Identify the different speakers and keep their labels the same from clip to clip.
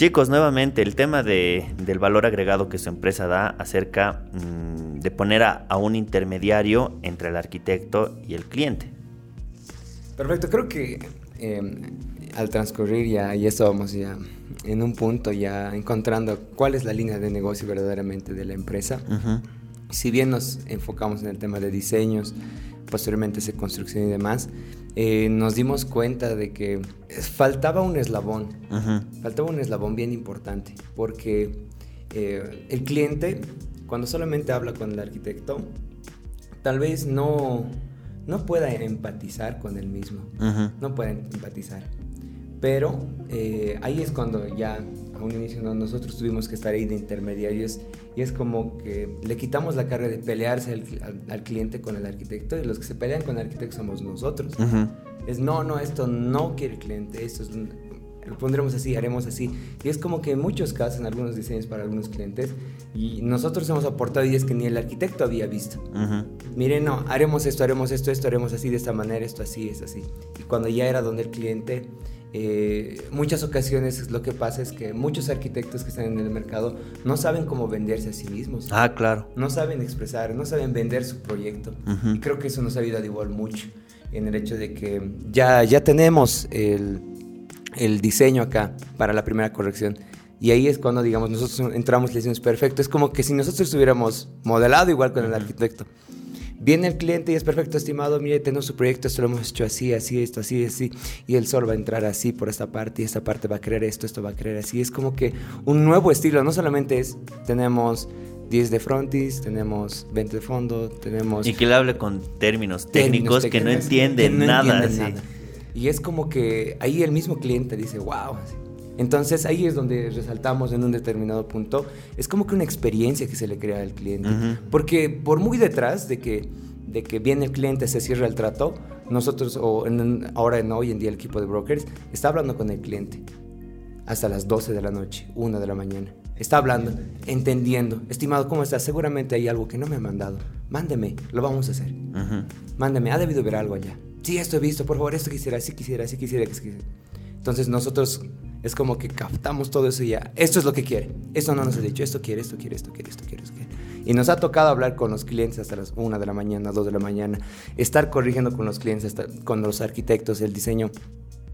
Speaker 1: Chicos, nuevamente el tema de, del valor agregado que su empresa da acerca mm, de poner a, a un intermediario entre el arquitecto y el cliente.
Speaker 2: Perfecto, creo que eh, al transcurrir ya, y eso vamos ya en un punto ya encontrando cuál es la línea de negocio verdaderamente de la empresa.
Speaker 1: Ujú.
Speaker 2: Si bien nos enfocamos en el tema de diseños, posteriormente esa construcción y demás, eh, nos dimos cuenta de que faltaba un eslabón, faltaba un eslabón bien importante, porque eh, el cliente, cuando solamente habla con el arquitecto, tal vez no, no pueda empatizar con él mismo. No pueden empatizar. Pero eh, ahí es cuando ya un inicio ¿no? nosotros tuvimos que estar ahí de intermediarios y es como que le quitamos la carga de pelearse al, al- al cliente con el arquitecto y los que se pelean con el arquitecto somos nosotros.
Speaker 1: Ujú.
Speaker 2: Es no, no, esto no quiere el cliente, esto es... Lo pondremos así, haremos así. Y es como que en muchos casos, en algunos diseños para algunos clientes, y nosotros hemos aportado ideas que ni el arquitecto había visto.
Speaker 1: Ujú.
Speaker 2: Miren, no, haremos esto, haremos esto, esto, haremos así, de esta manera, esto así, es así. Y cuando ya era donde el cliente, eh, muchas ocasiones lo que pasa es que muchos arquitectos que están en el mercado no saben cómo venderse a sí mismos.
Speaker 1: Ah, claro.
Speaker 2: No saben expresar, no saben vender su proyecto. Y creo que eso nos ha ayudado igual mucho en el hecho de que ya, ya tenemos el, el diseño acá para la primera corrección. Y ahí es cuando, digamos, nosotros entramos y le decimos, perfecto. Es como que si nosotros estuviéramos modelado igual con el arquitecto. Viene el cliente y es perfecto, estimado, mire, tenemos su proyecto, esto lo hemos hecho así, así, esto, así, así, y el sol va a entrar así por esta parte, y esta parte va a querer esto, esto va a querer así. Es como que un nuevo estilo, no solamente es, tenemos 10 de frontis, tenemos 20 de fondo, tenemos
Speaker 1: Y que le hable con términos técnicos que no entiende
Speaker 2: que no
Speaker 1: nada.
Speaker 2: entienden
Speaker 1: sí.
Speaker 2: Y es como que ahí el mismo cliente dice, wow. así. Entonces ahí es donde resaltamos en un determinado punto, es como que una experiencia que se le crea al cliente.
Speaker 1: Ujú.
Speaker 2: Porque por muy detrás de que, de que viene el cliente, se cierra el trato, nosotros, o en- ahora en hoy en día el equipo de brokers, está hablando con el cliente hasta las 12 de la noche, 1 de la mañana. Está hablando, entendiendo. Estimado, ¿cómo estás? Seguramente hay algo que no me ha mandado. Mándeme, lo vamos a hacer.
Speaker 1: Ujú.
Speaker 2: Mándame, ha debido ver algo allá. Sí, esto he visto, por favor, esto quisiera, así quisiera, así quisiera, que quisiera. Entonces nosotros es como que captamos todo eso y ya. Esto es lo que quiere. Esto no nos ha dicho. Esto quiere, esto quiere, esto quiere, esto quiere, esto quiere. Y nos ha tocado hablar con los clientes hasta las 1 de la mañana, 2 de la mañana. Estar corrigiendo con los clientes, hasta, con los arquitectos, el diseño.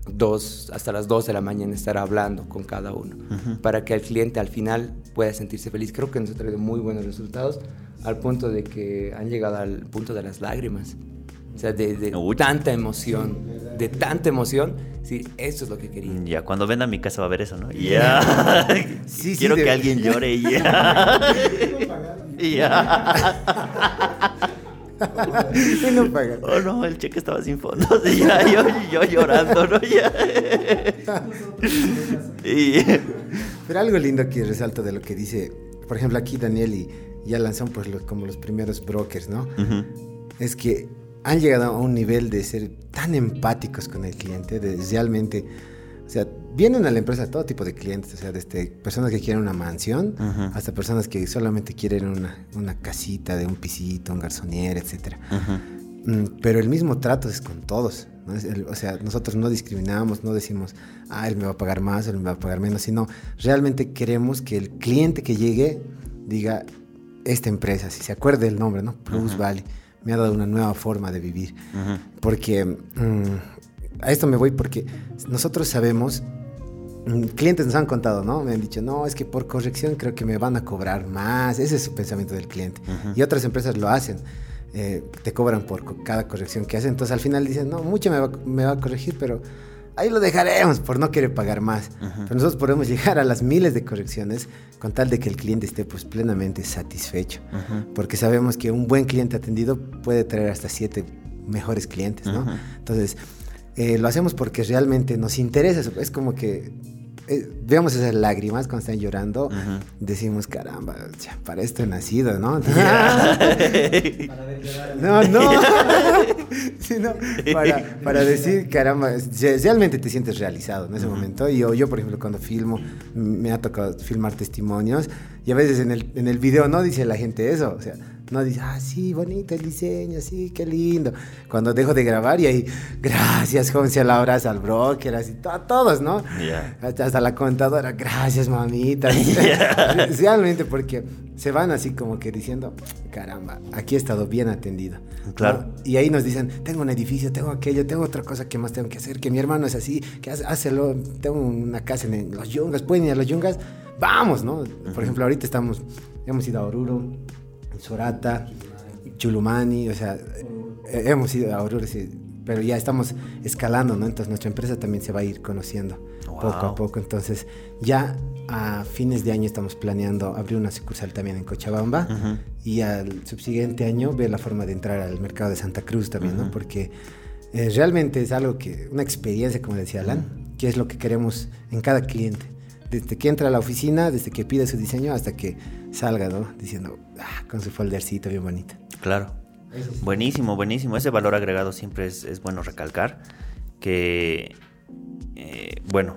Speaker 2: Dos, hasta las 2 de la mañana estar hablando con cada uno
Speaker 1: Ujú.
Speaker 2: para que el cliente al final pueda sentirse feliz. Creo que nos ha traído muy buenos resultados al punto de que han llegado al punto de las lágrimas. O sea, de, de tanta emoción, de tanta emoción. Sí, eso es lo que quería.
Speaker 1: Ya, cuando venda a mi casa va a ver eso, ¿no? Ya.
Speaker 3: Sí, sí,
Speaker 1: Quiero
Speaker 3: de-
Speaker 1: que alguien llore y ya. Y
Speaker 3: no pagan.
Speaker 1: Oh no, el cheque estaba sin fondos. Y ya, yo, yo llorando, ¿no? Ya. Y.
Speaker 3: Pero algo lindo que resalto de lo que dice, por ejemplo, aquí Daniel y ya lanzan pues los- como los primeros brokers, ¿no?
Speaker 1: Ujú.
Speaker 3: Es que han llegado a un nivel de ser tan empáticos con el cliente, de realmente, o sea, vienen a la empresa todo tipo de clientes, o sea, desde personas que quieren una mansión hasta personas que solamente quieren una, una casita de un pisito, un garzonier, etcétera.
Speaker 1: Ujú.
Speaker 3: Mm, Pero el mismo trato es con todos. o sea, nosotros no discriminamos, no decimos, ah, él me va a pagar más, él me va a pagar menos, sino realmente queremos que el cliente que llegue diga, esta empresa, si se acuerde el nombre, ¿no? Plus
Speaker 1: Ajá.
Speaker 3: Valley, me ha dado una nueva forma de vivir. Porque mm, a esto me voy porque nosotros sabemos, mm, clientes nos han contado, ¿no? Me han dicho, no, es que por corrección creo que me van a cobrar más. Ese es su pensamiento del cliente. Y otras empresas lo hacen. eh, te cobran por cada corrección que hacen. Entonces al final dicen, no, mucho me va, me va a corregir, pero ahí lo dejaremos por no querer pagar más. Pero nosotros podemos llegar a las miles de correcciones con tal de que el cliente esté pues plenamente satisfecho. Porque sabemos que un buen cliente atendido puede traer hasta siete mejores clientes, ¿no? Entonces, eh, lo hacemos porque realmente nos interesa. Es como que eh, vemos esas lágrimas cuando están llorando.
Speaker 1: Ujú.
Speaker 3: Decimos, caramba, ya, para esto he nacido, ¿no? No, no. Sí, no, Para, para decir, caramba, re- realmente te sientes realizado en ese momento. Y yo, yo, por ejemplo, cuando filmo, me ha tocado filmar testimonios y a veces en el, en el video no dice la gente eso. O sea, no dice, ah, sí, bonito el diseño, sí, qué lindo. Cuando dejo de grabar y ahí, gracias, joven, se la abraza al broker, así, a todos, ¿no? Hasta, la contadora, gracias, mamita. Realmente, porque se van así como que diciendo, caramba, aquí he estado bien atendido. Claro. Y ahí nos dicen, tengo un edificio, tengo aquello, tengo otra cosa que más tengo que hacer, que mi hermano es así, que hácelo, tengo una casa en los yungas, pueden ir a los yungas, vamos, ¿no? Por ejemplo, ahorita estamos, hemos ido a Oruro, Sorata, Chulumani, o sea, hemos ido a Oruro, pero ya estamos escalando, ¿no? Entonces nuestra empresa también se va a ir conociendo poco a poco. Entonces ya a fines de año estamos planeando abrir una sucursal también en Cochabamba y al subsiguiente año ver la forma de entrar al mercado de Santa Cruz también, ¿no? Porque eh, realmente es algo que, una experiencia, como decía Alan, que es lo que queremos en cada cliente. Desde que entra a la oficina, desde que pide su diseño hasta que salga, ¿no? Diciendo, ah, con su foldercito bien bonito.
Speaker 1: Claro. Buenísimo, buenísimo. Ese valor agregado siempre es, es bueno recalcar que, eh, bueno,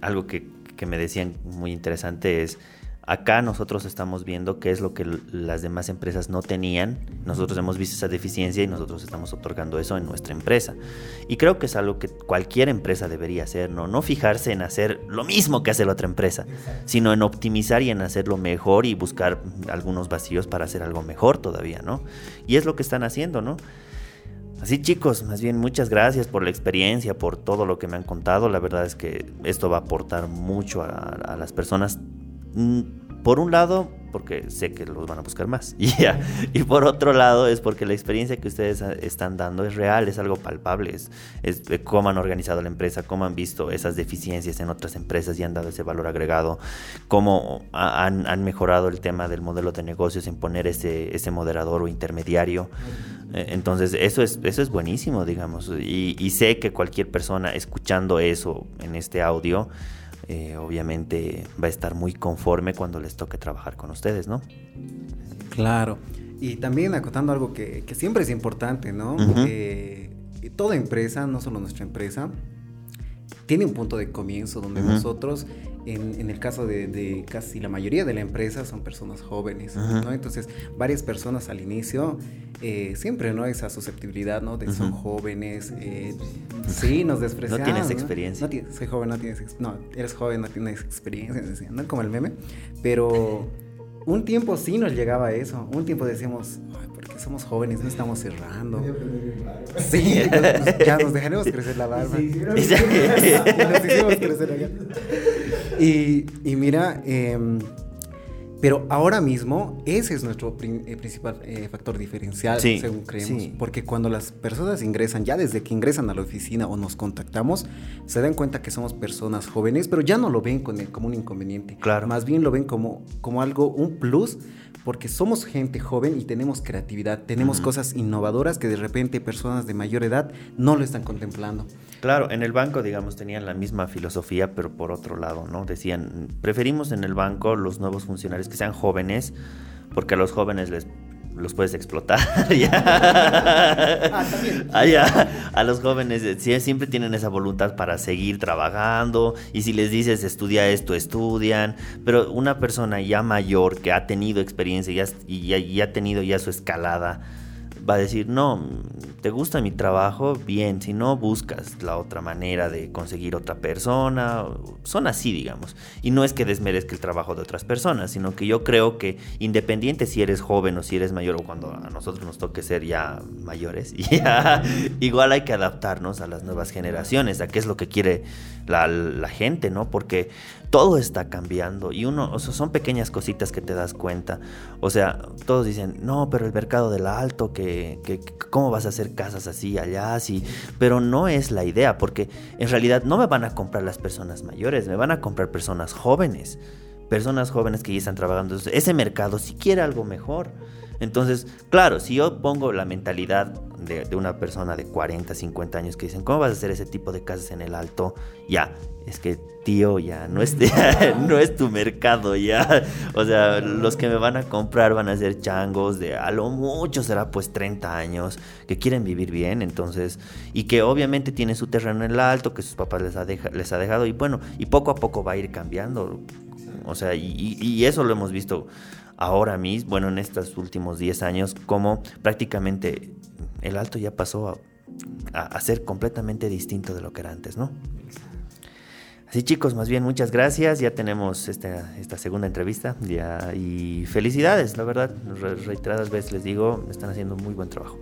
Speaker 1: algo que, que me decían muy interesante es Acá nosotros estamos viendo qué es lo que las demás empresas no tenían. Nosotros hemos visto esa deficiencia y nosotros estamos otorgando eso en nuestra empresa. Y creo que es algo que cualquier empresa debería hacer, ¿no? No fijarse en hacer lo mismo que hace la otra empresa, sino en optimizar y en hacerlo mejor y buscar algunos vacíos para hacer algo mejor todavía, ¿no? Y es lo que están haciendo, ¿no? Así chicos, más bien muchas gracias por la experiencia, por todo lo que me han contado. La verdad es que esto va a aportar mucho a, a las personas por un lado, porque sé que los van a buscar más. Y, y por otro lado, es porque la experiencia que ustedes están dando es real, es algo palpable. Es, cómo han organizado la empresa, cómo han visto esas deficiencias en otras empresas y han dado ese valor agregado, cómo han, han mejorado el tema del modelo de negocios en poner ese, ese moderador o intermediario. Eh, entonces, eso es, eso es buenísimo, digamos. Y, y sé que cualquier persona escuchando eso en este audio, eh, obviamente va a estar muy conforme cuando les toque trabajar con ustedes, ¿no?
Speaker 4: Claro. Y también acotando algo que, siempre es importante, ¿no? Eh, toda empresa, no solo nuestra empresa, tiene un punto de comienzo donde nosotros en, el caso de, casi la mayoría de la empresa son personas jóvenes, ¿no? Entonces, varias personas al inicio, eh, siempre, ¿no? Esa susceptibilidad, ¿no? De son jóvenes, eh, sí, nos desprecian.
Speaker 1: No tienes experiencia.
Speaker 4: No, soy joven, no tienes, no, eres joven, no tienes experiencia, ¿no? Como el meme, pero un tiempo sí nos llegaba a eso, un tiempo decíamos, Somos jóvenes, no estamos cerrando. Sí, pues, ya nos dejaremos crecer la barba. Sí, sí, nos hicimos crecer allá. Y, y mira, eh, pero ahora mismo ese es nuestro eh, principal eh, factor diferencial, según creemos. Porque cuando las personas ingresan, ya desde que ingresan a la oficina o nos contactamos, se dan cuenta que somos personas jóvenes, pero ya no lo ven como un inconveniente.
Speaker 1: Claro.
Speaker 4: Más bien lo ven como, como algo, un plus porque somos gente joven y tenemos creatividad, tenemos cosas innovadoras que de repente personas de mayor edad no lo están contemplando.
Speaker 1: Claro, en el banco, digamos, tenían la misma filosofía, pero por otro lado, ¿no? Decían, preferimos en el banco los nuevos funcionarios que sean jóvenes, porque a los jóvenes les los puedes explotar. ah, también. a los jóvenes eh, siempre tienen esa voluntad para seguir trabajando y si les dices estudia esto, estudian, pero una persona ya mayor que ha tenido experiencia y, y ha tenido ya su escalada, va a decir, no, te gusta mi trabajo, bien, si no buscas la otra manera de conseguir otra persona, son así, digamos. Y no es que desmerezca el trabajo de otras personas, sino que yo creo que independiente si eres joven o si eres mayor o cuando a nosotros nos toque ser ya mayores, igual hay que adaptarnos a las nuevas generaciones, a qué es lo que quiere la, la gente, ¿no? Porque todo está cambiando y uno, o sea, son pequeñas cositas que te das cuenta. O sea, todos dicen, no, pero el mercado del alto, que, que, ¿cómo vas a hacer casas así, allá, así? Pero no es la idea, porque en realidad no me van a comprar las personas mayores, me van a comprar personas jóvenes. Personas jóvenes que ya están trabajando. Ese mercado si quiere algo mejor. Entonces, claro, si yo pongo la mentalidad de, de, una persona de 40, 50 años que dicen, ¿cómo vas a hacer ese tipo de casas en el alto? Ya, es que tío, ya no es, no es tu mercado, ya. O sea, los que me van a comprar van a ser changos de a lo mucho será pues 30 años, que quieren vivir bien, entonces, y que obviamente tienen su terreno en el alto, que sus papás les ha, les ha dejado, y bueno, y poco a poco va a ir cambiando O sea, y, eso lo hemos visto ahora mismo, bueno, en estos últimos 10 años, como prácticamente el alto ya pasó a, a, ser completamente distinto de lo que era antes, ¿no? Así chicos, más bien muchas gracias, ya tenemos esta, esta segunda entrevista ya, y felicidades, la verdad, reiteradas veces les digo, están haciendo muy buen trabajo.